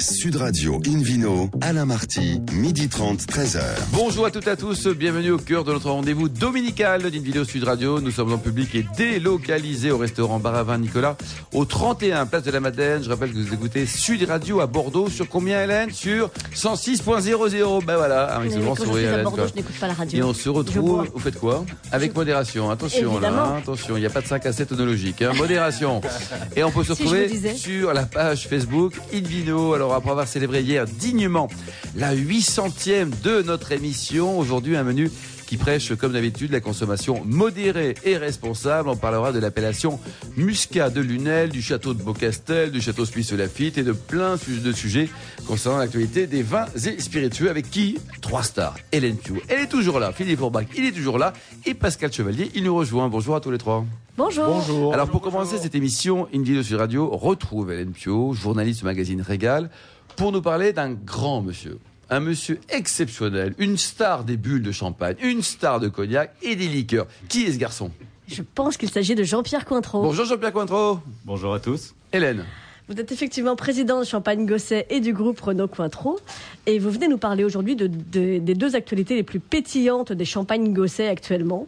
Sud Radio Invino, Alain Marty, midi 30, 13h. Bonjour à toutes et à tous, bienvenue au cœur de notre rendez-vous dominical d'Invino Sud Radio. Nous sommes en public et délocalisés au restaurant Baravin Nicolas, au 31 Place de la Madeleine. Je rappelle que vous écoutez Sud Radio à Bordeaux sur combien Hélène? Sur 106.00. Ben voilà, ah, avec ce grand sourire suis à Hélène. Bordeaux, quoi. je n'écoute pas la radio. Et on se retrouve, vous faites quoi? Avec modération, attention Évidemment. là, hein, attention, il n'y a pas de 5 à 7 onologique, hein, modération. Et on peut se retrouver sur la page Facebook Invino. Alors après avoir célébré hier dignement la 800e de notre émission, aujourd'hui un menu qui prêche comme d'habitude la consommation modérée et responsable. On parlera de l'appellation Muscat de Lunel, du château de Beaucastel, du château suisse Lafitte et de plein de sujets concernant l'actualité des vins et spiritueux avec qui Trois stars. Hélène Pio, elle est toujours là. Philippe Forbach, il est toujours là. Et Pascal Chevalier, il nous rejoint. Bonjour à tous les trois. Bonjour. Alors pour commencer cette émission, vidéo sur radio retrouve Hélène Pio, journaliste du magazine Régal, pour nous parler d'un grand monsieur. Un monsieur exceptionnel, une star des bulles de champagne, une star de cognac et des liqueurs. Qui est ce garçon? Je pense qu'il s'agit de Jean-Pierre Cointreau. Bonjour Jean-Pierre Cointreau. Bonjour à tous. Hélène. Vous êtes effectivement président de Champagne Gosset et du groupe Renault Cointreau. Et vous venez nous parler aujourd'hui de, de- des deux actualités les plus pétillantes des Champagnes Gosset actuellement.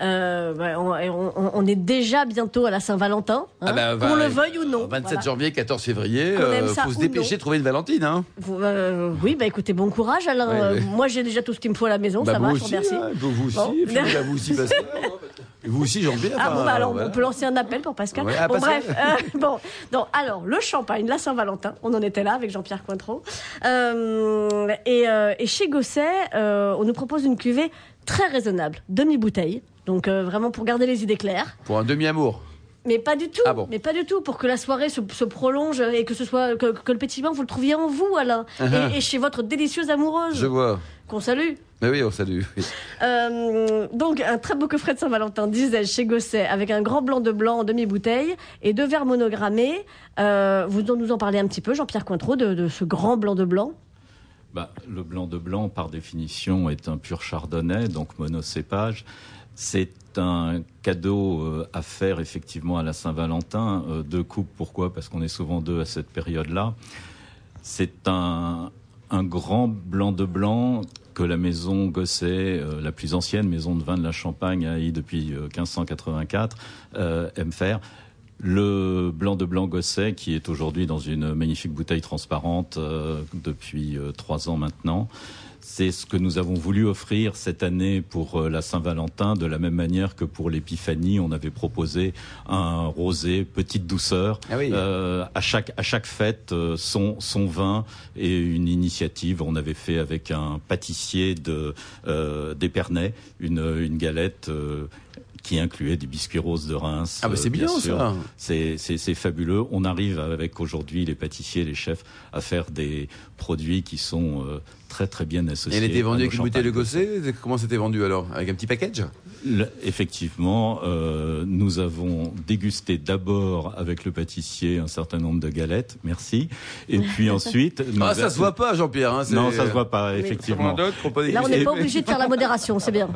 Euh, on, on- on est déjà bientôt à la Saint-Valentin, hein, Ah bah, qu'on le veuille ou non. 27 Voilà. janvier, 14 février, aime euh, faut se dépêcher de trouver une Valentine. Hein. Vous, euh, oui, bah écoutez, bon courage Alain. Ouais, ouais. Moi j'ai déjà tout ce qu'il me faut à la maison, Bah, ça va, je vous aussi, remercie. hein, vous aussi, Bon. vous aussi vous aussi Jean-Pierre. Ah bon, bah alors voilà. on peut lancer un appel pour Pascal. Ouais, ah, bon, Pascal. bref, euh, bon, alors le champagne, la Saint-Valentin, on en était là avec Jean-Pierre Cointreau. Euh, et, euh, et chez Gosset, euh, on nous propose une cuvée très raisonnable, demi-bouteille. Donc euh, vraiment pour garder les idées claires. Pour un demi-amour. Mais pas du tout. Ah bon. Mais pas du tout. Pour que la soirée se, se prolonge et que ce soit que, que le pétillement vous le trouviez en vous, Alain, et, et chez votre délicieuse amoureuse Uh-huh. Je vois. Qu'on salue. Mais oui, on salue. oui. Euh, donc un très beau coffret de Saint-Valentin, disais chez Gosset, avec un grand blanc de blanc en demi-bouteille et deux verres monogrammés. Euh, vous en- nous en parlez un petit peu, Jean-Pierre Cointreau, de, de ce grand blanc de blanc? Bah, le blanc de blanc, par définition, est un pur chardonnay, donc monocépage. C'est un cadeau euh, à faire effectivement à la Saint-Valentin. Deux coupes, pourquoi? Parce qu'on est souvent deux à cette période-là. C'est un, un grand blanc de blanc que la maison Gosset, euh, la plus ancienne maison de vin de la Champagne, eu depuis euh, 1584, euh, aime faire. Le blanc de blanc Gosset, qui est aujourd'hui dans une magnifique bouteille transparente euh, depuis euh, trois ans maintenant. C'est ce que nous avons voulu offrir cette année pour euh, la Saint-Valentin, de la même manière que pour l'Épiphanie, on avait proposé un rosé petite douceur. Ah oui. Euh, à chaque à chaque fête, euh, son son vin et une initiative. On avait fait avec un pâtissier de euh, d'Épernay une une galette. euh, qui incluait des biscuits roses de Reims. Ah bah c'est euh, bien, sûr. ça. C'est, c'est, c'est fabuleux. On arrive avec aujourd'hui les pâtissiers, les chefs à faire des produits qui sont euh, très très bien associés. Et elle était vendue avec une bouteille de. Gosset Comment c'était vendu alors? Avec un petit package? Le- effectivement, euh, nous avons dégusté d'abord avec le pâtissier un certain nombre de galettes, merci. Et puis ensuite, Ah, ça se voit pas, Jean-Pierre. Hein, c'est- Non, ça se voit pas, effectivement. Là, on n'est pas obligé de faire la modération, c'est bien.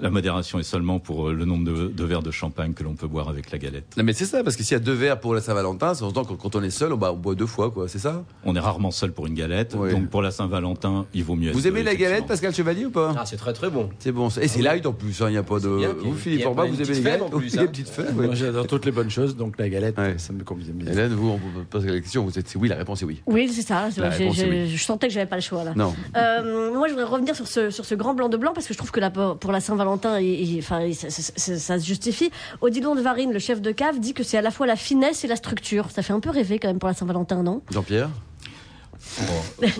La modération est seulement pour euh, le nombre de, de verres de champagne que l'on peut boire avec la galette. Non mais c'est ça, parce que s'il y a deux verres pour la Saint-Valentin, c'est que quand on est seul, on, bah, on boit deux fois, quoi, c'est ça? On est rarement seul pour une galette, Oui. donc pour la Saint-Valentin, il vaut mieux. Vous être aimez deux, la galette. Pascal Chevalier, ou pas? Ah, c'est très très bon. C'est bon, et c'est light en plus, il n'y a pas de... bien, Vous, Philippe Orba, vous aimez petite les galettes en plus, hein. les petites fèves, ouais. Moi, j'adore toutes les bonnes choses, donc la galette, Ouais. ça me convient bien. Hélène, vous, on peut poser la question, vous êtes... c'est oui, la réponse est oui. Oui, c'est ça. Je sentais que j'avais pas le choix là. Non. Euh, moi, je voudrais revenir sur ce, sur ce grand blanc de blanc parce que je trouve que pour la Saint-Valentin, enfin, ça, ça- ça- ça se justifie. Odilon de Varine, le chef de cave, dit que c'est à la fois la finesse et la structure. Ça fait un peu rêver quand même pour la Saint-Valentin, non? Jean-Pierre?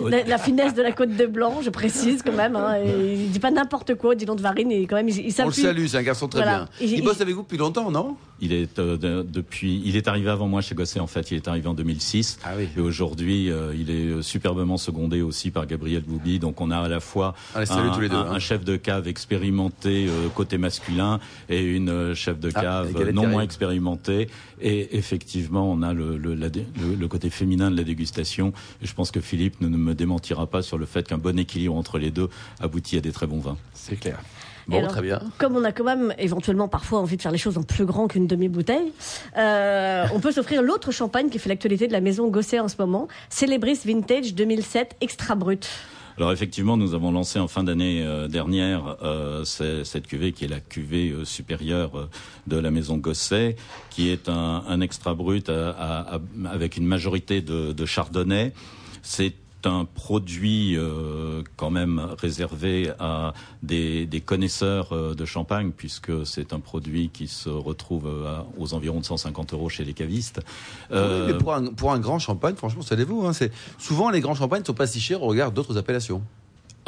La, la finesse de la côte de blanc, je précise quand même. Hein, il dit pas n'importe quoi, Odilon de Varine, et quand même, il, il On le salue, c'est un garçon très Voilà. bien. Il bosse avec vous depuis longtemps, non? Il est euh, de- depuis, il est arrivé avant moi chez Gosset. En fait, il est arrivé en 2006. Ah oui. Et aujourd'hui, euh, il est euh, superbement secondé aussi par Gabriel Boubi. Donc, on a à la fois salue un, tous les deux, un- hein. un chef de cave expérimenté euh, côté masculin et une euh, chef de Ah, cave non moins expérimentée. Et effectivement, on a le, le, la le- le côté féminin de la dégustation. Et je pense que Philippe ne me démentira pas sur le fait qu'un bon équilibre entre les deux aboutit à des très bons vins. C'est clair. Bon, alors, très bien. Comme on a quand même éventuellement parfois envie de faire les choses en plus grand qu'une demi-bouteille, euh, on peut s'offrir l'autre champagne qui fait l'actualité de la maison Gosset en ce moment, Célébris Vintage 2007 Extra Brut. Alors effectivement, nous avons lancé en fin d'année euh, dernière euh, cette cuvée qui est la cuvée euh, supérieure de la maison Gosset, qui est un, un extra brut à- à- à- avec une majorité de, de chardonnay. C'est un produit euh, quand même réservé à des, connaisseurs euh, de champagne, puisque c'est un produit qui se retrouve euh, aux environs de 150 euros chez les cavistes. Euh, mais pour un, grand champagne, franchement, savez-vous, hein, souvent les grands champagnes ne sont pas si chers au regard d'autres appellations.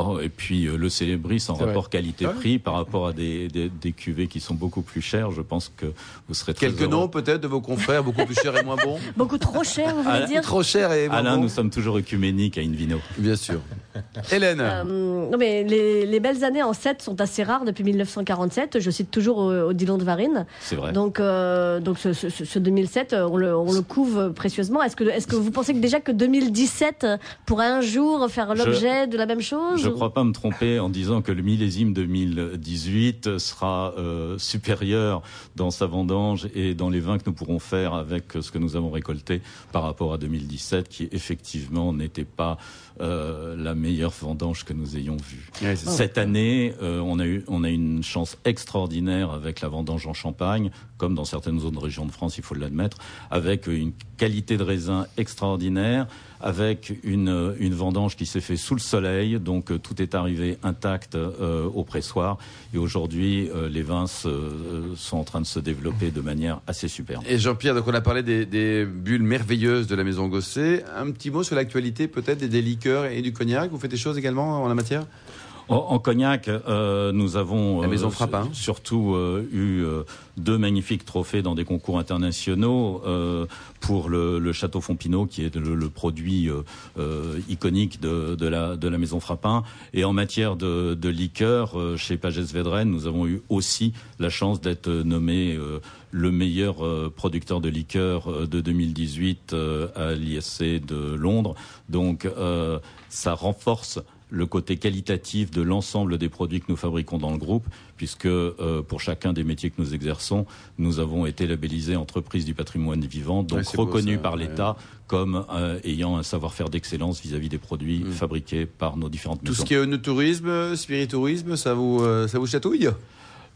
Oh, et puis euh, le Célébris en rapport qualité-prix par rapport à des, des, des cuvées qui sont beaucoup plus chères, je pense que vous serez très Quelques heureux. noms peut-être de vos confrères beaucoup plus chers et moins bons. Beaucoup trop cher, vous voulez Ah, dire Trop chers et moins Alain, bons. nous sommes toujours œcuméniques à Invino. Bien sûr. Hélène. Euh, non mais les, les belles années en 7 sont assez rares depuis 1947. Je cite toujours euh, Odilon de Varine. C'est vrai. Donc, euh, donc ce, ce- ce 2007, euh, on le, on le couve précieusement. Est-ce que, est-ce que vous pensez que déjà que 2017 euh, pourrait un jour faire Je- l'objet de la même chose? Je ne ou- crois pas me tromper en disant que le millésime 2018 sera euh, supérieur dans sa vendange et dans les vins que nous pourrons faire avec ce que nous avons récolté par rapport à 2017, qui effectivement n'était pas euh, la meilleure vendange que nous ayons vue. Ouais, c'est ça. Cette année, euh, on, a eu, on a une chance extraordinaire avec la vendange en Champagne, comme dans certaines autres régions de France, il faut l'admettre, avec une qualité de raisin extraordinaire, avec une, une vendange qui s'est faite sous le soleil, donc euh, tout est arrivé intact euh, au pressoir. Et aujourd'hui, euh, les vins se- euh, sont en train de se développer de manière assez superbe. Et Jean-Pierre, donc on a parlé des, des bulles merveilleuses de la maison Gosset. Un petit mot sur l'actualité peut-être des, des liqueurs et du cognac. Vous faites des choses également en la matière? En, cognac, euh, nous avons La maison euh, Frappin. surtout euh, eu deux magnifiques trophées dans des concours internationaux pour le, le Château Fontpinot, qui est le, le produit iconique de, de, la, de la maison Frappin. Et en matière de, de liqueur, chez Pages Vedren, nous avons eu aussi la chance d'être nommé euh, le meilleur euh, producteur de liqueur euh, de 2018 euh, à l'ISC de Londres. Donc ça renforce le côté qualitatif de l'ensemble des produits que nous fabriquons dans le groupe, puisque euh, pour chacun des métiers que nous exerçons, nous avons été labellisés entreprise du patrimoine vivant, donc Ouais, reconnus ça, par ouais. l'État comme euh, ayant un savoir-faire d'excellence vis-à-vis des produits Mm. fabriqués par nos différentes Tout maisons. ce qui est œnotourisme, spiritourisme, ça vous, euh, ça vous chatouille?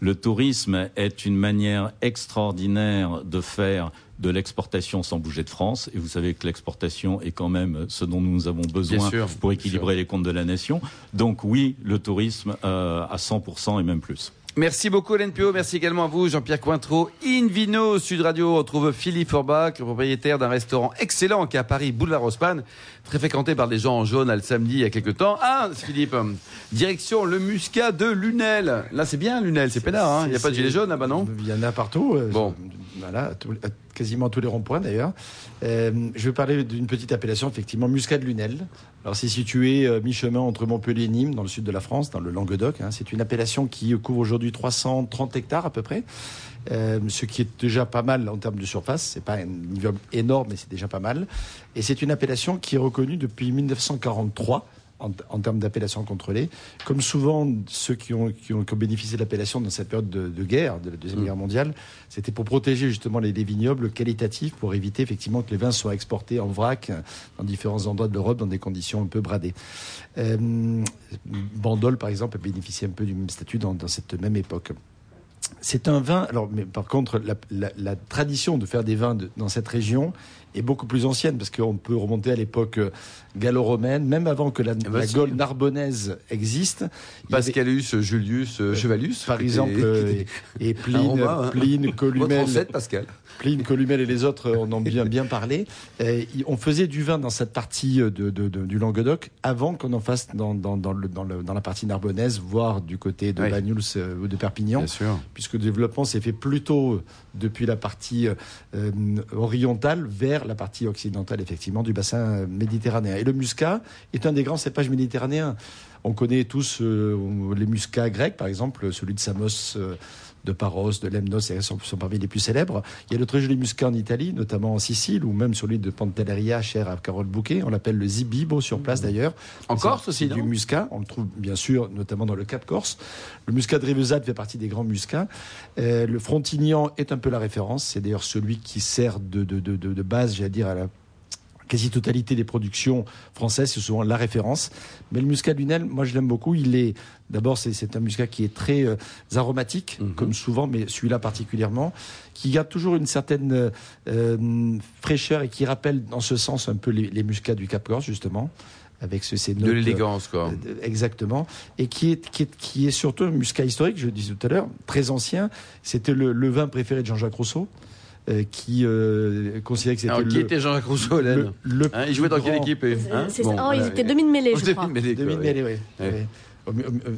Le tourisme est une manière extraordinaire de faire de l'exportation sans bouger de France. Et vous savez que l'exportation est quand même ce dont nous avons besoin sûr, pour équilibrer les comptes de la nation. Donc oui, le tourisme euh, à 100% et même plus. Merci beaucoup Pio, merci également à vous Jean-Pierre Cointreau. Invino Sud Radio on retrouve Philippe Forbach, le propriétaire d'un restaurant excellent qui est à Paris, Boulevard Haussmann, très fréquenté par des gens en jaune le samedi il y a quelques temps. Ah Philippe, direction le Muscat de Lunel. Là c'est bien Lunel, c'est pénard, hein. il n'y a pas de gilet jaune là-bas non Il y en a partout. euh, Bon. Voilà, quasiment tous les ronds-points d'ailleurs. Euh, je vais parler d'une petite appellation, effectivement, Muscat de Lunel. Alors, c'est situé euh, mi-chemin entre Montpellier et Nîmes, dans le sud de la France, dans le Languedoc. hein. C'est une appellation qui couvre aujourd'hui 330 hectares à peu près. Euh, ce qui est déjà pas mal en termes de surface. C'est pas un énorme, mais c'est déjà pas mal. Et c'est une appellation qui est reconnue depuis 1943 en, en termes d'appellation contrôlée. Comme souvent, ceux qui ont, qui ont, qui ont bénéficié de l'appellation dans cette période de, de guerre, de la Deuxième Mm. Guerre mondiale, c'était pour protéger justement les, les vignobles qualitatifs, pour éviter effectivement que les vins soient exportés en vrac dans différents endroits de l'Europe dans des conditions un peu bradées. Euh, Bandol, par exemple, a bénéficié un peu du même statut dans, dans cette même époque. C'est un vin. Alors, mais par contre, la, la- la tradition de faire des vins de- dans cette région est beaucoup plus ancienne parce qu'on peut remonter à l'époque euh, gallo-romaine, même avant que la, bah la si. Gaule narbonnaise existe. avait- Pascalus, Julius, euh, Chevalus. par exemple, euh, et, et Pline, Romain, hein. Pline, ancêtre, Pascal. Pline, Columelle et les autres en ont bien, bien parlé. Euh, on faisait du vin dans cette partie de, de- de- du Languedoc avant qu'on en fasse dans, dans, dans, le, dans, le- dans la partie narbonnaise, voire du côté de Oui. Euh, ou de Perpignan Bien sûr. puisque le développement s'est fait plutôt depuis la partie euh, orientale vers la partie occidentale, effectivement, du bassin euh, méditerranéen. Et le muscat est un des grands cépages méditerranéens. On connaît tous euh, les muscats grecs, par exemple, celui de Samos euh, de Paros, de Lemnos, sont, sont parmi les plus célèbres. Il y a de très jolis muscats en Italie, notamment en Sicile, ou même sur l'île de Pantelleria, cher à Carole Bouquet. On l'appelle le Zibibo sur place d'ailleurs. En Corse aussi, du muscat. On le trouve bien sûr, notamment dans le Cap Corse. Le muscat de Rivesaltes fait partie des grands muscats. Euh, le Frontignan est un peu la référence. C'est d'ailleurs celui qui sert de, de, de, de- de base, j'allais dire, à la quasi-totalité des productions françaises, c'est souvent la référence. Mais le muscat lunel, moi je l'aime beaucoup. Il est d'abord c'est, un muscat qui est très euh, aromatique, Mhm. comme souvent, mais celui-là particulièrement, qui garde toujours une certaine euh, fraîcheur et qui rappelle dans ce sens un peu les, les muscats du Cap Corse justement, avec ce, ces De l'élégance, quoi. euh, Exactement. Et qui est, qui, est, qui est surtout un muscat historique, je le disais tout à l'heure, très ancien. C'était le, le vin préféré de Jean-Jacques Rousseau, euh, qui euh, considérait que c'était Alors, qui le, était Jean-Jacques Rousseau, Hélène le, le Hein, Il jouait dans quelle équipe hein C'est- Bon, oh, voilà. ils étaient demi-mêlés, Oh, je crois. Demi-mêlée, oui.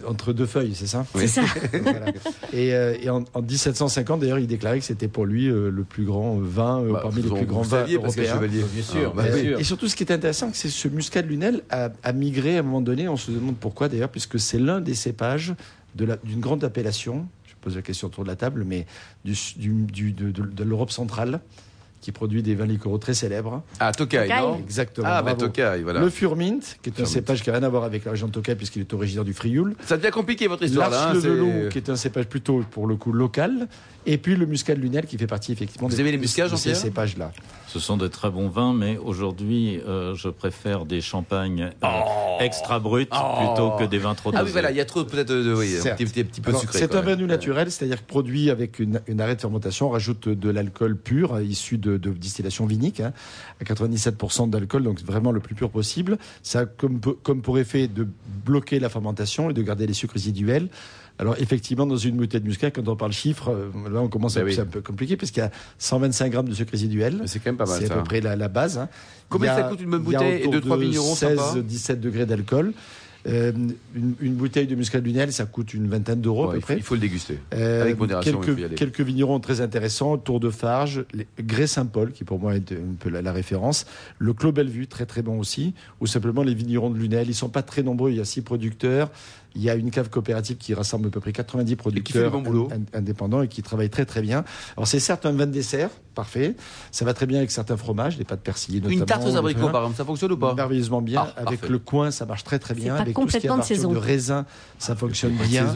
Entre deux feuilles, c'est ça C'est ça. Voilà. Et, euh, et en, en 1750, d'ailleurs, il déclarait que c'était pour lui euh, le plus grand vin euh, Bah, parmi les plus grands vins saviez parce que européens. chevalier. Bien sûr, Ah, bah bien sûr. Et surtout, ce qui est intéressant, c'est que ce muscat de Lunel a, a migré à un moment donné. On se demande pourquoi d'ailleurs, puisque c'est l'un des cépages de la- d'une grande appellation. Je pose la question autour de la table, mais du, du- du- de, de- de l'Europe centrale, qui produit des vins liquoraux très célèbres. Ah, Tokai, Tokai. non Exactement. Ah, bah. Tokai, voilà. Le Furmint, qui est un cépage qui n'a rien à voir avec la région de Tokai, puisqu'il est originaire du Frioul. Ça devient compliqué, votre histoire, là. hein, le qui est un cépage plutôt, pour le coup, local. Et puis le muscat de Lunel, qui fait partie effectivement Vous de, aimez les de- muscats, de ces Jean-Pierre? cépages-là. Ce sont de très bons vins, mais aujourd'hui, euh, je préfère des champagnes euh, extra bruts Oh. plutôt que des vins trop Ah dosés. oui, voilà, il y a trop peut-être de, oui, un petit, petit, petit peu Alors, sucré. C'est un vin naturel, c'est-à-dire produit avec une, une arrêt de fermentation. On rajoute de l'alcool pur, euh, issu de, de distillation vinique, hein, à 97% d'alcool, donc vraiment le plus pur possible. Ça a comme, comme pour effet de bloquer la fermentation et de garder les sucres résiduels. Alors effectivement, dans une bouteille de muscat, quand on parle chiffres, euh, là on commence à Ben oui. c'est un peu compliqué, parce qu'il y a 125 grammes de sucre résiduel. C'est quand même pas mal, C'est à peu près la, la base. hein. Combien a- ça coûte une bonne bouteille et de vignerons sympas 16-17 degrés d'alcool. Euh, une, une bouteille de muscat lunel, ça coûte une vingtaine d'euros à peu il, faut, près. il faut le déguster. Euh, Avec modération, il faut y quelques, aller. quelques vignerons très intéressants, Tour de Farge, les- Grès Saint-Paul, qui pour moi est un peu la, la référence, le Clos Bellevue, très très bon aussi, ou simplement les vignerons de Lunel. Ils sont pas très nombreux, il y a six producteurs, il y a une cave coopérative qui rassemble à peu près 90 fait du producteurs bon boulot. indépendants et qui travaillent très très bien. Alors c'est certes un vin de dessert, parfait, ça va très bien avec certains fromages, les pâtes persillées notamment. Une tarte aux abricots, par exemple, ça fonctionne ou pas Merveilleusement bien. Ah, avec parfait. le coin, ça marche très très bien. pas avec tout ce qui est à complètement de partir saison. de raisin, ça fonctionne Pas de bien.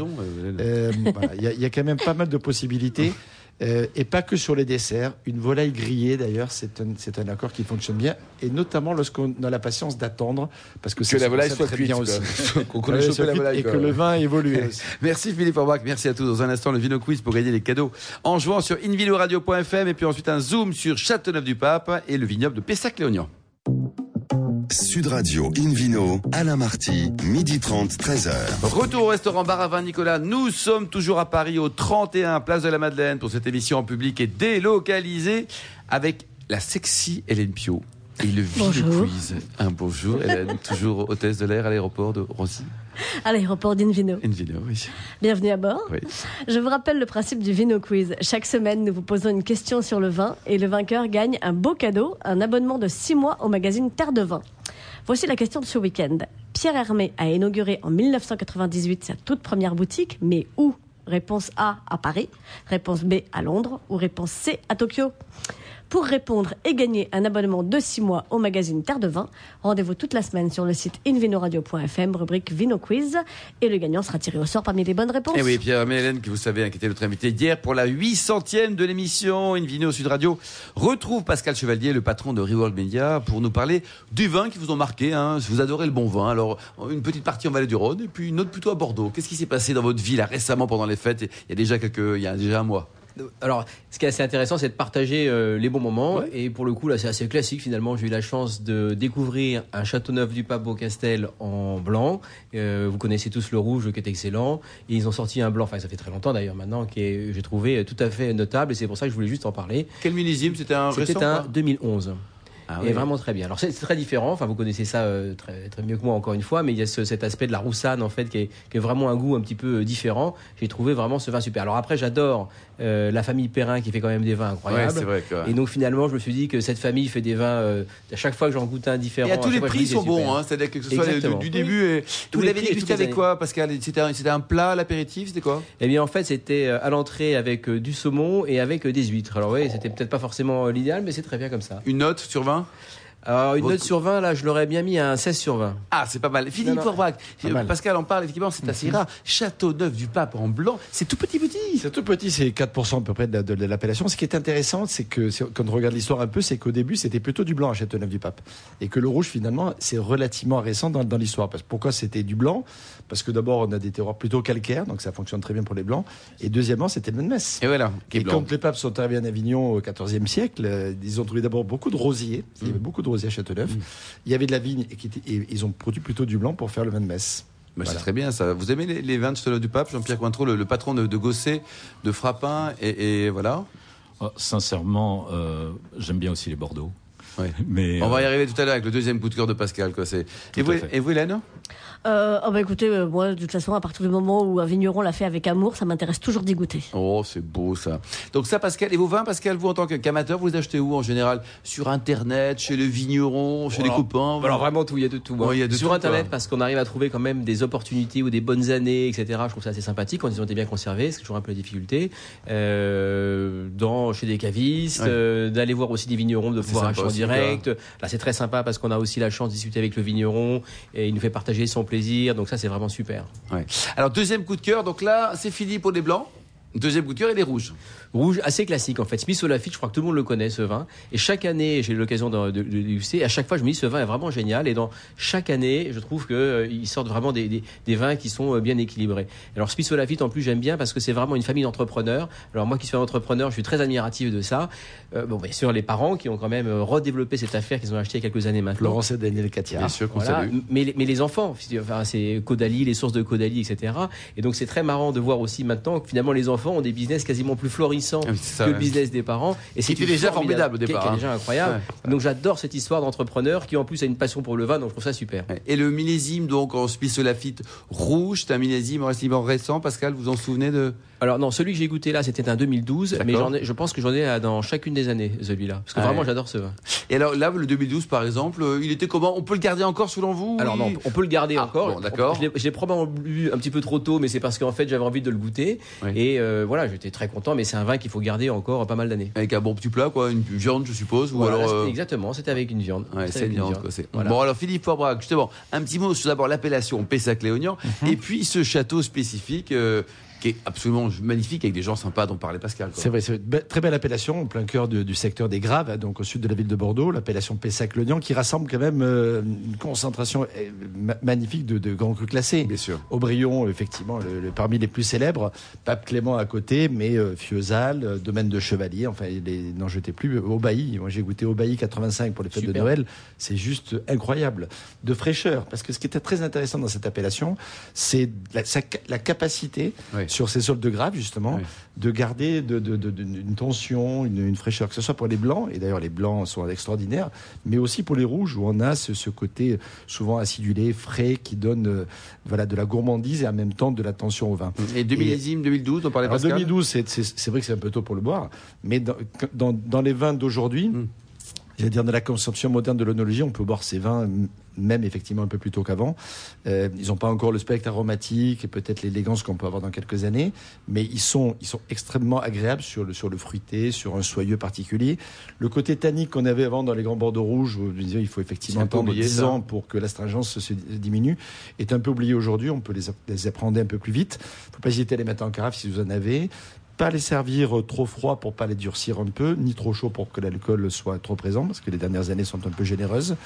euh, Hélène. Voilà, Il y, a- il y a quand même pas mal de possibilités. Euh, et pas que sur les desserts. Une volaille grillée, d'ailleurs, c'est un, c'est un accord qui fonctionne bien. Et notamment lorsqu'on a la patience d'attendre. Parce que, la volaille soit très cuite. bien aussi. Qu'on cuite volaille. et que le vin évolue aussi. Merci Philippe Orbach, merci à tous. Dans un instant, le Vino Quiz pour gagner les cadeaux en jouant sur invinoradio.fm et puis ensuite un zoom sur Châteauneuf-du-Pape et le vignoble de Pessac-Léognan. Sud Radio Invino, Alain Marty, midi 30, 13h. Retour au restaurant Bar à Vin Nicolas. Nous sommes toujours à Paris au 31 Place de la Madeleine pour cette émission en public et délocalisée avec la sexy Hélène Pio et le Bonjour. Quiz. Un bonjour Hélène, toujours hôtesse de l'air à l'aéroport de Rossi. À l'aéroport d'Invino. Invino, oui. Bienvenue à bord. oui. Je vous rappelle le principe du Vino Quiz. Chaque semaine, nous vous posons une question sur le vin et le vainqueur gagne un beau cadeau, un abonnement de 6 mois au magazine Terre de Vin. Voici la question de ce week-end. Pierre Hermé a inauguré en 1998 sa toute première boutique, mais où? Réponse A à Paris, réponse B à Londres ou réponse C à Tokyo? Pour répondre et gagner un abonnement de 6 mois au magazine Terre de Vin, rendez-vous toute la semaine sur le site invinoradio.fm, rubrique Vino Quiz, et le gagnant sera tiré au sort parmi les bonnes réponses. Et Eh oui, Pierre mais Hélène, que vous savez, hein, qui était notre invité hier pour la 800e de l'émission Invino Sud Radio, retrouve Pascal Chevalier, le patron de Reworld Media, pour nous parler du vin qui vous ont marqué. Hein, vous adorez le bon vin. Alors, une petite partie en Vallée du Rhône et puis une autre plutôt à Bordeaux. Qu'est-ce qui s'est passé dans votre vie là récemment pendant les fêtes? Il y a déjà quelques, il y a déjà un mois. Alors, ce qui est assez intéressant, c'est de partager euh, les bons moments. Ouais. Et pour le coup, là, c'est assez classique finalement. J'ai eu la chance de découvrir un Châteauneuf du Pape Beaucastel en blanc. Euh, vous connaissez tous le rouge qui est excellent. Et ils ont sorti un blanc, enfin, ça fait très longtemps d'ailleurs maintenant, qui est, j'ai trouvé tout à fait notable. Et c'est pour ça que je voulais juste en parler. Quel millésime C'était un C'était récent un quoi 2011. Ah et vraiment très bien. Alors c'est très différent. Enfin, vous connaissez ça euh, très, très mieux que moi encore une fois, mais il y a ce- cet aspect de la roussane en fait qui est, qui est vraiment un goût un petit peu euh, différent. J'ai trouvé vraiment ce vin super. Alors après, j'adore euh, la famille Perrin qui fait quand même des vins Ouais, incroyables. c'est vrai. que- Et donc finalement, je me suis dit que cette famille fait des vins. euh, à chaque fois que j'en goûte un différent. Et à tous les prix sont bons, hein, c'est-à-dire que ce soit Exactement. du, début et Tous vous l'avez et dégusté avec quoi, Pascal? C'était un, c'était un plat, l'apéritif, c'était quoi? Eh bien, en fait, c'était euh, à l'entrée avec du saumon et avec des huîtres. Alors oui, c'était peut-être pas forcément l'idéal, mais c'est très bien comme ça. Une note sur 20 Alors une Votre- note sur 20, là, je l'aurais bien mis à un 16 sur 20. Ah, c'est pas mal. Philippe. Forbrac, mal. Pascal en parle, effectivement, c'est assez rare. Château neuf du Pape en blanc, c'est tout petit petit. C'est tout petit, c'est 4% à peu près de, la- de l'appellation. Ce qui est intéressant, c'est que quand on regarde l'histoire un peu, c'est qu'au début, c'était plutôt du blanc à Châteauneuf-du-Pape. Et que le rouge, finalement, c'est relativement récent dans, dans l'histoire. Parce- Pourquoi c'était du blanc? Parce que d'abord, on a des terroirs plutôt calcaires, donc ça fonctionne très bien pour les blancs. Et deuxièmement, c'était le même mess. Et voilà, qui est Et blanc. quand les papes sont arrivés en Avignon au XIVe siècle, euh, ils ont trouvé d'abord beaucoup de rosiers. Il y avait beaucoup de rosiers à Châteauneuf. Il y avait de la vigne et, qui était- et ils ont produit plutôt du blanc pour faire le vin de messe. Bah, Voilà. C'est très bien ça. Vous aimez les, les vins de Château du Pape, Jean-Pierre Cointreau, le, le patron de, de Gosset, de Frappin, et, et voilà. Oh, sincèrement, euh, j'aime bien aussi les Bordeaux. Ouais. Mais On va y euh, arriver tout à l'heure avec le deuxième coup de cœur de Pascal. Quoi. Et, vous, et vous, Hélène? Euh, oh bah écoutez, euh, moi, de toute façon, à partir du moment où un vigneron l'a fait avec amour, ça m'intéresse toujours d'y goûter. Oh, c'est beau ça. Donc ça, Pascal, et vos vins, Pascal, vous en tant que- qu'amateur, vous les achetez où en général? Sur Internet, chez le vigneron, chez les copains Alors vraiment tout, il y a de tout. hein. Ouais, y a de Sur tout, Internet, quoi. parce qu'on arrive à trouver quand même des opportunités ou des bonnes années, etc. Je trouve ça assez sympathique quand ils ont été bien conservés. C'est toujours un peu la difficulté. Euh, dans chez des cavistes, Ouais. euh, d'aller voir aussi des vignerons, de pouvoir acheter en direct. Là, c'est très sympa parce qu'on a aussi la chance de discuter avec le vigneron et il nous fait partager son Donc ça, c'est vraiment super. Alors, deuxième coup de cœur, donc là, c'est fini pour les blancs. Deuxième coup de cœur, et les rouges. Rouge, assez classique en fait. Smith Lafitte, je crois que tout le monde le connaît ce vin. Et chaque année, j'ai eu l'occasion de, de, à chaque fois, je me dis ce vin est vraiment génial. Et dans chaque année, je trouve que euh, ils sortent vraiment des, des, des vins qui sont euh, bien équilibrés. Alors Smith Lafitte, en plus, j'aime bien parce que c'est vraiment une famille d'entrepreneurs. Alors moi, qui suis un entrepreneur, je suis très admiratif de ça. Euh, bon, bien sûr, les parents qui ont quand même euh, redéveloppé cette affaire qu'ils ont acheté il y a quelques années maintenant. Florence et Daniel Catia. Bien sûr qu'on Voilà. salue. Mais, les- mais les enfants, enfin, c'est Caudalie, les sources de Caudalie, etc. Et donc c'est très marrant de voir aussi maintenant que finalement les enfants ont des business quasiment plus florissants Ah oui, c'est ça, que le business des parents. Et c'est était une déjà formidable au départ, Qui est hein. déjà incroyable. Ouais. Donc j'adore cette histoire d'entrepreneur qui en plus a une passion pour le vin, donc je trouve ça super. Et le millésime, donc, en Lafitte rouge, c'est un millésime relativement récent. Pascal, vous en souvenez de? Alors non, celui que j'ai goûté là, c'était un 2012, mais ai, je pense que j'en ai dans chacune des années celui-là, parce que Ah vraiment ouais. j'adore ce vin. Et alors là, le 2012, par exemple, euh, il était comment? On peut le garder encore selon vous? Alors non, on peut le garder Ah, encore. bon, d'accord. Je l'ai- Je l'ai probablement bu un petit peu trop tôt, mais c'est parce qu'en fait j'avais envie de le goûter. Oui. Et euh, voilà, j'étais très content, mais c'est un vin qu'il faut garder encore pas mal d'années. Avec un bon petit plat, quoi, une viande, je suppose, ou Voilà, alors. là, euh, Exactement, c'était avec une viande. Ouais, c'est une bien. viande. quoi, Voilà. Bon, alors Philippe Forbrac, justement, un petit mot sur d'abord l'appellation Pessac-Léognan, Mhm. et puis ce château spécifique euh, qui est absolument magnifique avec des gens sympas dont parlait Pascal. C'est vrai, c'est une be- très belle appellation, en plein cœur de- du secteur des Graves, donc au sud de la ville de Bordeaux, l'appellation Pessac-Lognan, qui rassemble quand même euh, une concentration euh, ma- magnifique de, de grands crus classés. Bien sûr. Aubryon, effectivement, le, le- parmi les plus célèbres. Pape Clément à côté, mais euh, euh, Domaine de Chevalier, enfin, n'en jetez plus. Aubailly, moi j'ai goûté Aubailly 85 pour les fêtes de. Noël. C'est juste incroyable. De fraîcheur, parce que ce qui était très intéressant dans cette appellation, c'est la, la capacité Oui. Sur ces sols de Graves, justement, Oui. de garder de, de- de- de- une tension, une, une fraîcheur, que ce soit pour les blancs, et d'ailleurs les blancs sont extraordinaires, mais aussi pour les rouges, où on a ce, ce côté souvent acidulé, frais, qui donne euh, voilà, de la gourmandise et en même temps de la tension au vin. Et 2000 millésime 2012, dont parlait Pascal 2012, c'est- vrai que c'est un peu tôt pour le boire, mais dans, dans, dans les vins d'aujourd'hui, Mm. J'allais dire dans la conception moderne de l'onologie, on peut boire ces vins même effectivement un peu plus tôt qu'avant. Euh, ils n'ont pas encore le spectre aromatique et peut-être l'élégance qu'on peut avoir dans quelques années, mais ils sont, ils sont extrêmement agréables sur le, sur le fruité, sur un soyeux particulier. Le côté tannique qu'on avait avant dans les grands bordeaux rouges, où il faut effectivement attendre oublié, 10 ça. ans pour que l'astringence se diminue, est un peu oublié aujourd'hui. On peut les, les appréhender un peu plus vite. Il ne faut pas hésiter à les mettre en carafe si vous en avez. Pas les servir euh, trop froid pour pas les durcir un peu, ni trop chaud pour que l'alcool soit trop présent, parce que les dernières années sont un peu généreuses.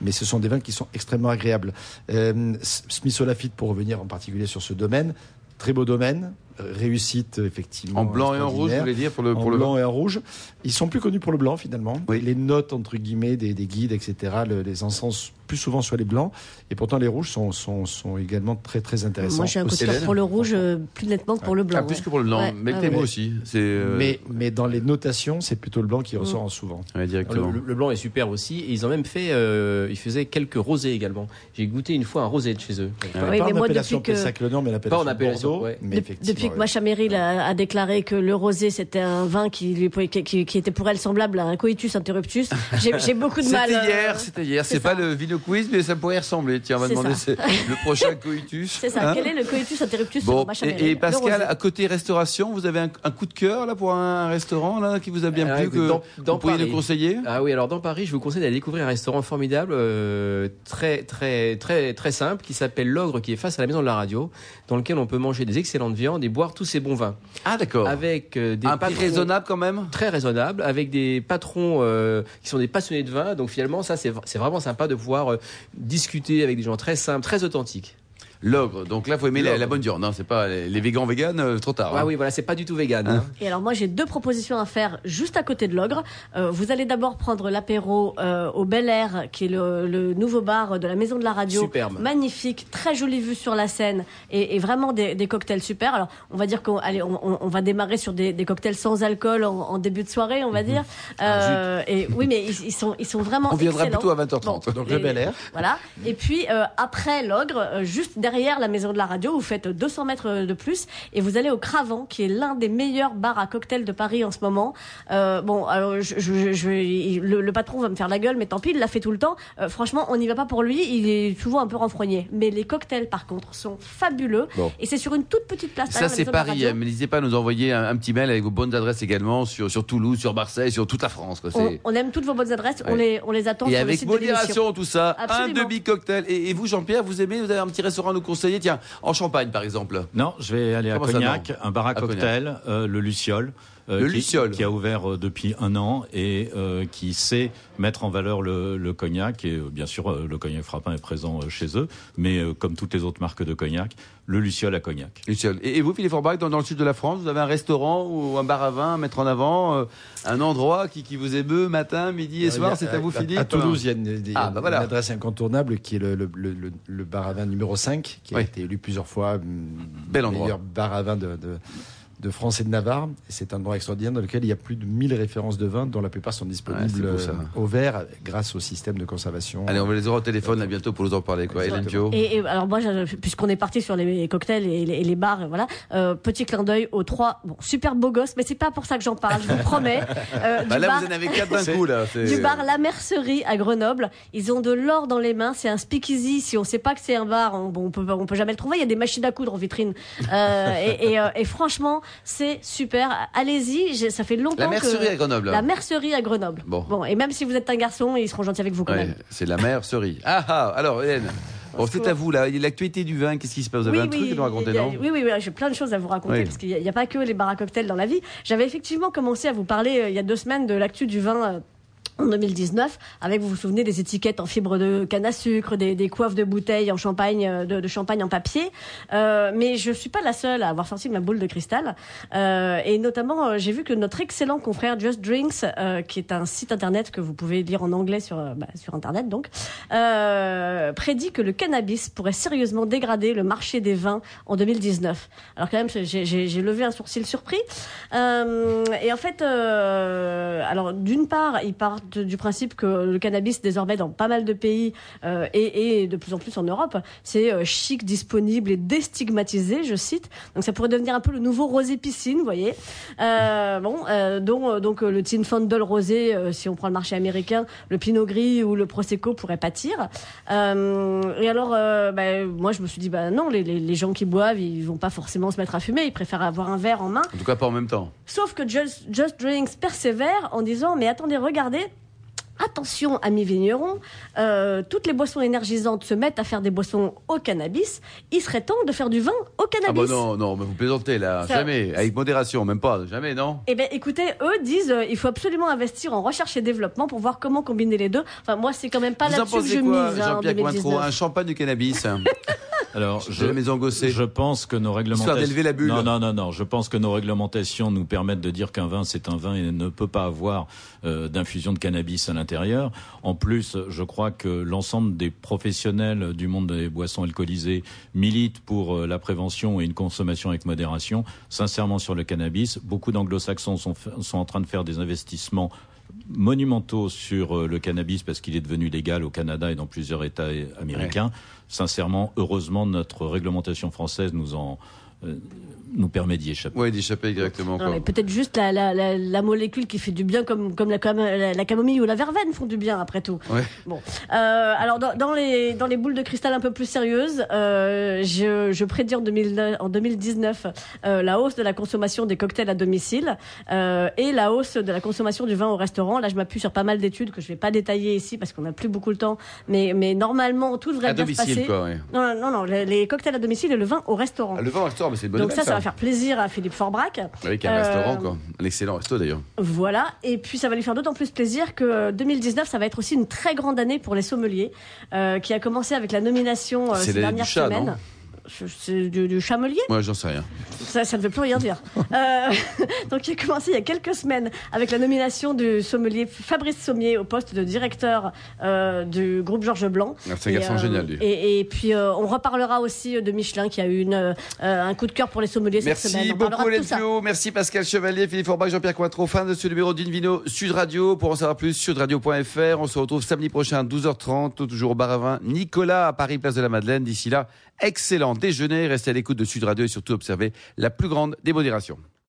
Mais ce sont des vins qui sont extrêmement agréables. Euh, Smith Lafitte, pour revenir en particulier sur ce domaine, très beau domaine, réussite effectivement. En blanc et en rouge, vous voulez dire, pour le, en pour le blanc et en rouge. Ils sont plus connus pour le blanc finalement. Oui. Les notes entre guillemets des, des guides, etc. le- les encens plus souvent sur les blancs. Et pourtant les rouges sont, sont, sont également très très intéressants. Moi, j'ai un coup de aussi. cœur Hélène pour le rouge euh, plus nettement que pour le blanc. Ah, plus ouais. que pour le blanc. Ouais, mais ouais, Clément ouais. aussi. C'est. euh, Mais, mais dans les notations, c'est plutôt le blanc qui ressort en souvent. ouais, Le, directement. le- le blanc est superbe aussi. Et ils ont même fait, euh, ils faisaient quelques rosés également. J'ai goûté une fois un rosé de chez eux. Ah Oui, pas mais en moi, appellation depuis que- Pessac-le-Nord, mais Pas l'appellation en appellation, Bordeaux. ouais. Mais effectivement, Depuis que ouais. Macha Merrill a, a déclaré que le rosé c'était un vin qui, lui, qui, qui- qui était pour elle semblable à un coitus interruptus, j'ai beaucoup de mal. C'était euh, hier, c'était hier. c'est pas le Vino Quiz, mais ça pourrait y ressembler. Tiens, on va demander le prochain coitus. C'est ça. Hein Quel est le coitus interruptus Bon, sur Macha et, Merrill et Pascal, à côté restauration, vous avez un, un coup de cœur là pour un restaurant là qui vous a bien Ah, plu écoute, que dans- dans vous pourriez Paris. nous conseiller? Ah oui, alors dans Paris, je vous conseille d'aller découvrir un restaurant formidable, euh, très très très très simple, qui s'appelle l'Ogre, qui est face à la maison de la radio, dans lequel on peut manger des excellentes viandes et boire tous ces bons vins, Ah d'accord. avec euh, des Un patrons raisonnable quand même? très raisonnables, avec des patrons euh, qui sont des passionnés de vin. Donc finalement, ça c'est c'est vraiment sympa de pouvoir euh, discuter avec des gens très simples, très authentiques. L'ogre. Donc là, faut aimer la, bonne viande. Non, c'est pas les, les végans véganes euh, trop tard. Ah hein. oui, voilà, c'est pas du tout vegan. Hein hein. Et alors moi j'ai deux propositions à faire juste à côté de l'ogre. Euh, vous allez d'abord prendre l'apéro euh, au Bel Air, qui est le, le nouveau bar de la Maison de la Radio. Superbe. Magnifique, très jolie vue sur la Seine et, et vraiment des, des cocktails super. Alors on va dire qu'on allez, on, on- on va démarrer sur des, des cocktails sans alcool en, en début de soirée, on va dire. Euh, et oui, mais ils, ils sont ils sont vraiment On viendra excellents. plutôt à 20h30. Donc le Bel Air. Voilà. Et puis euh, après l'ogre, juste derrière la maison de la radio, vous faites 200 mètres de plus et vous allez au Cravant, qui est l'un des meilleurs bars à cocktails de Paris en ce moment. Euh, bon, alors je, je, je- il- le, le patron va me faire la gueule, mais tant pis, il l'a fait tout le temps. Euh, franchement, on n'y va pas pour lui. Il est souvent un peu renfrogné. Mais les cocktails, par contre, sont fabuleux. Bon. Et c'est sur une toute petite place. Ça, c'est Paris. hein, n'hésitez pas à nous envoyer un, un petit mail avec vos bonnes adresses également sur, sur Toulouse, sur Marseille, sur toute la France. quoi. On, aime toutes vos bonnes adresses. On les on les attend Et sur le avec site de l'émission. modération, tout ça. Absolument. Un demi-cocktail. Et, et vous, Jean-Pierre, vous aimez Vous avez un petit restaurant nous conseiller Tiens, en Champagne, par exemple. Non, je vais aller à ça, Cognac, un bar à, cocktail, euh, le Luciole. Euh, Le qui, Luciole. qui a ouvert euh, depuis un an et euh, qui sait mettre en valeur le, le cognac. Et euh, bien sûr, euh, le cognac frappin est présent euh, chez eux, mais euh, comme toutes les autres marques de cognac, le Luciole à cognac. Luciole. Et, et vous, Philippe Forbach, dans, dans le sud de la France, vous avez un restaurant ou un bar à vin à mettre en avant, euh, un endroit qui, qui vous émeut matin, midi et y soir a- C'est à vous, Philippe À Toulouse, il y a une, il y a Ah, bah voilà. une adresse incontournable qui est le, le, le, le- le bar à vin numéro 5, qui a Oui. été élu plusieurs fois hum, Bel endroit. meilleur bar à vin de, de, de France et de Navarre. Et C'est un endroit extraordinaire dans lequel il y a plus de 1000 références de vin, dont la plupart sont disponibles Ouais, beau, euh, au verre grâce au système de conservation. Allez, on va les aura au téléphone là bientôt pour nous en parler. Quoi. Hélène Pio Et, et alors moi, puisqu'on est parti sur les cocktails et les, et les bars, et voilà, euh, petit clin d'œil aux trois, bon, super beaux gosses, mais c'est pas pour ça que j'en parle, je vous promets. Euh, Bah du, là, bar, vous en avez quatre d'un coup. Là. Du bar La Mercerie à Grenoble, ils ont de l'or dans les mains, c'est un speakeasy. Si on sait pas que c'est un bar, on, bon, on peut on peut jamais le trouver. Il y a des machines à coudre en vitrine, Euh, et, et, euh, et franchement, c'est super. Allez-y, ça fait longtemps La mercerie que à Grenoble. La Mercerie à Grenoble. Bon. et même si vous êtes un garçon, ils seront gentils avec vous quand Ouais, même. c'est la mercerie. Ah ah, alors Hélène, bon, c'est à vous là. L'actualité du vin, qu'est-ce qui se passe Vous avez un truc à nous raconter, a- non? oui, oui, oui, j'ai plein de choses à vous raconter Oui. parce qu'il n'y a, pas que les bars à cocktails dans la vie. J'avais effectivement commencé à vous parler euh, il y a deux semaines de l'actu du vin. euh, en 2019, avec, vous vous souvenez, des étiquettes en fibre de canne à sucre, des, des coiffes de bouteilles en champagne, euh, de, de champagne en papier. Euh, mais je suis pas la seule à avoir sorti ma boule de cristal. Euh, et notamment, euh, j'ai vu que notre excellent confrère Just Drinks, euh, qui est un site internet que vous pouvez lire en anglais sur, bah, sur internet, donc, prédit que le cannabis pourrait sérieusement dégrader le marché des vins en 2019. Alors quand même, j'ai- levé un sourcil surpris. Et en fait, alors d'une part, ils partent du principe que le cannabis désormais dans pas mal de pays euh, et, et de plus en plus en Europe, c'est euh, chic, disponible et déstigmatisé, je cite. Donc ça pourrait devenir un peu le nouveau rosé piscine, vous voyez. Euh, bon, dont, donc le Tinfandel rosé, si on prend le marché américain, le Pinot Gris ou le Prosecco pourraient pâtir. Et alors, bah, moi je me suis dit, bah non, les, les, les gens qui boivent, ils vont pas forcément se mettre à fumer, ils préfèrent avoir un verre en main. En tout cas, pas en même temps. Sauf que Just, Just Drinks persévère en disant mais attendez, regardez. Attention, amis vignerons, euh, toutes les boissons énergisantes se mettent à faire des boissons au cannabis. Il serait temps de faire du vin au Ah cannabis. bah non, non, mais vous plaisantez là. Ça- Jamais. Avec modération, même pas. Jamais, non? Eh bien, écoutez, eux disent euh, il faut absolument investir en recherche et développement pour voir comment combiner les deux. Enfin, moi, c'est quand même pas là-dessus que je quoi, mise hein, Jean-Pierre Cointreau 2019. Un champagne du cannabis Alors, de je, la maison Gosset je pense que nos réglementations. D'élever la bulle. Non, non, non, non. Je pense que nos réglementations nous permettent de dire qu'un vin, c'est un vin et ne peut pas avoir euh, d'infusion de cannabis à l'intérieur. En plus, je crois que l'ensemble des professionnels du monde des boissons alcoolisées militent pour euh, la prévention et une consommation avec modération. Sincèrement, sur le cannabis, beaucoup d'anglo-saxons sont, en train de faire des investissements monumentaux sur euh, le cannabis parce qu'il est devenu légal au Canada et dans plusieurs États euh, américains. Sincèrement, heureusement, notre réglementation française nous en nous permet d'y échapper. Oui. Non, quoi. mais peut-être juste la, la, la, la molécule qui fait du bien, comme, comme la, cam- la, la camomille ou la verveine font du bien, après tout. Ouais. Bon. Euh, alors, dans, dans, les, dans les boules de cristal un peu plus sérieuses, euh, je, je prédis en, 2009 en 2019 euh, la hausse de la consommation des cocktails à domicile euh, et la hausse de la consommation du vin au restaurant. Là, je m'appuie sur pas mal d'études que je vais pas détailler ici parce qu'on n'a plus beaucoup le temps. Mais, mais normalement, tout devrait À bien se domicile, passer. quoi. ouais. Non, non, non, les, les cocktails à domicile et le vin au restaurant. Ah, le vin au restaurant, mais c'est une bonne Donc nouvelle, ça, ça va faire plaisir à Philippe Forbrac. Avec un Euh, restaurant, quoi. Un excellent resto, d'ailleurs. Voilà, et puis ça va lui faire d'autant plus plaisir que euh, 2019, ça va être aussi une très grande année pour les sommeliers, euh, qui a commencé avec la nomination euh, ces du dernières chat, semaines. C'est du, du chamelier Moi, j'en sais rien. ça, ça ne veut plus rien dire. Euh, donc, il a commencé il y a quelques semaines avec la nomination du sommelier Fabrice Sommier au poste de directeur euh, du groupe Georges Blanc. Ah, C'est un garçon euh, génial, lui. Et, et puis, euh, on reparlera aussi de Michelin qui a eu une, euh, un coup de cœur pour les sommeliers cette semaine. Merci beaucoup. Letio. Merci, Pascal Chevalier, Philippe Forbach, Jean-Pierre Cointreau. Fin de ce numéro d'Invino Sud Radio. Pour en savoir plus, sudradio.fr. On se retrouve samedi prochain à 12h30, toujours au bar à vin Nicolas à Paris, place de la Madeleine. D'ici là, excellent déjeuner. Restez à l'écoute de Sud Radio et surtout observez la plus grande démodération.